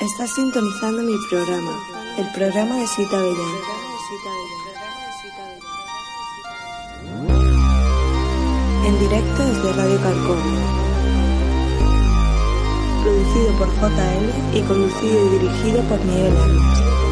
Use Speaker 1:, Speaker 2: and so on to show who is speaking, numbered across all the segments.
Speaker 1: Estás sintonizando mi programa, el programa de Sita Bellán. En directo desde Radio Calcón. Producido por JL y conducido y dirigido por Miguel Ángel.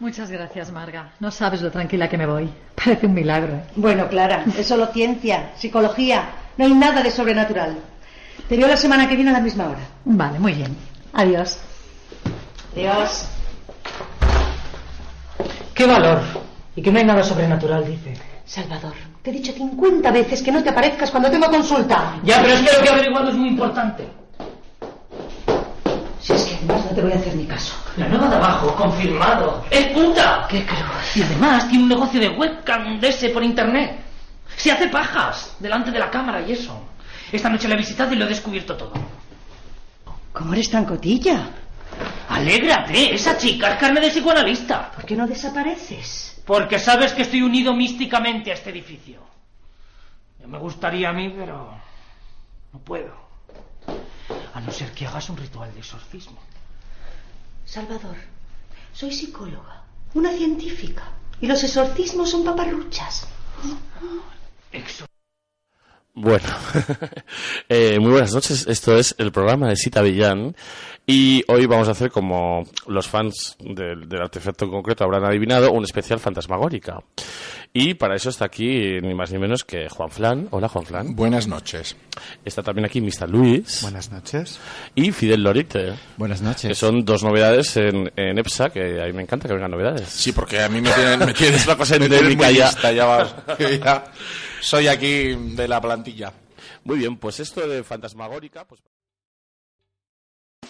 Speaker 2: Muchas gracias, Marga. No sabes lo tranquila que me voy. Parece un milagro.
Speaker 3: Bueno, Clara, es solo ciencia, psicología. No hay nada de sobrenatural. Te veo la semana que viene a la misma hora.
Speaker 2: Vale, muy bien. Adiós.
Speaker 3: Adiós.
Speaker 4: ¡Qué valor! Y que no hay nada sobrenatural, dice.
Speaker 3: Salvador, te he dicho 50 veces que no te aparezcas cuando tengo consulta.
Speaker 4: Ya, pero es que lo que he averiguado es muy importante.
Speaker 3: Además no te voy a hacer ni caso.
Speaker 4: La nueva de abajo, confirmado. ¡Es puta!
Speaker 3: ¡Qué cruz!
Speaker 4: Y además tiene un negocio de webcam de ese por internet. Se hace pajas delante de la cámara y eso. Esta noche la he visitado y lo he descubierto todo.
Speaker 3: ¿Cómo eres tan cotilla?
Speaker 4: Alégrate, esa chica es carne de psicoanalista.
Speaker 3: ¿Por qué no desapareces?
Speaker 4: Porque sabes que estoy unido místicamente a este edificio. Ya me gustaría a mí, pero no puedo. A no ser que hagas un ritual de exorcismo.
Speaker 3: Salvador, soy psicóloga, una científica. Y los exorcismos son paparruchas.
Speaker 4: Exor
Speaker 5: Bueno, eh, muy buenas noches. Esto es el programa de Sita Villán. Y hoy vamos a hacer, como los fans del, del artefacto en concreto habrán adivinado, un especial fantasmagórica. Y para eso está aquí ni más ni menos que Juan Flan. Hola, Juan Flan.
Speaker 6: Buenas noches.
Speaker 5: Está también aquí Mr. Luis.
Speaker 7: Buenas noches.
Speaker 5: Y Fidel Lorite.
Speaker 7: Buenas noches.
Speaker 5: Que son dos novedades en, en EPSA, que a mí me encanta que vengan novedades.
Speaker 6: Sí, porque a mí me tienen, me tienen,
Speaker 5: Es una cosa endémica ya.
Speaker 6: lista, ya vas. que ya soy aquí de la plantilla.
Speaker 5: Muy bien, pues esto de fantasmagórica... Pues...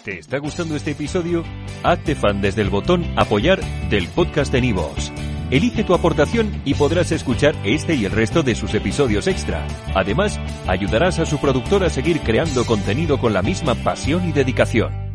Speaker 8: ¿Te está gustando este episodio? Hazte fan desde el botón Apoyar del podcast de Nivos. Elige tu aportación y podrás escuchar este y el resto de sus episodios extra. Además, ayudarás a su productor a seguir creando contenido con la misma pasión y dedicación.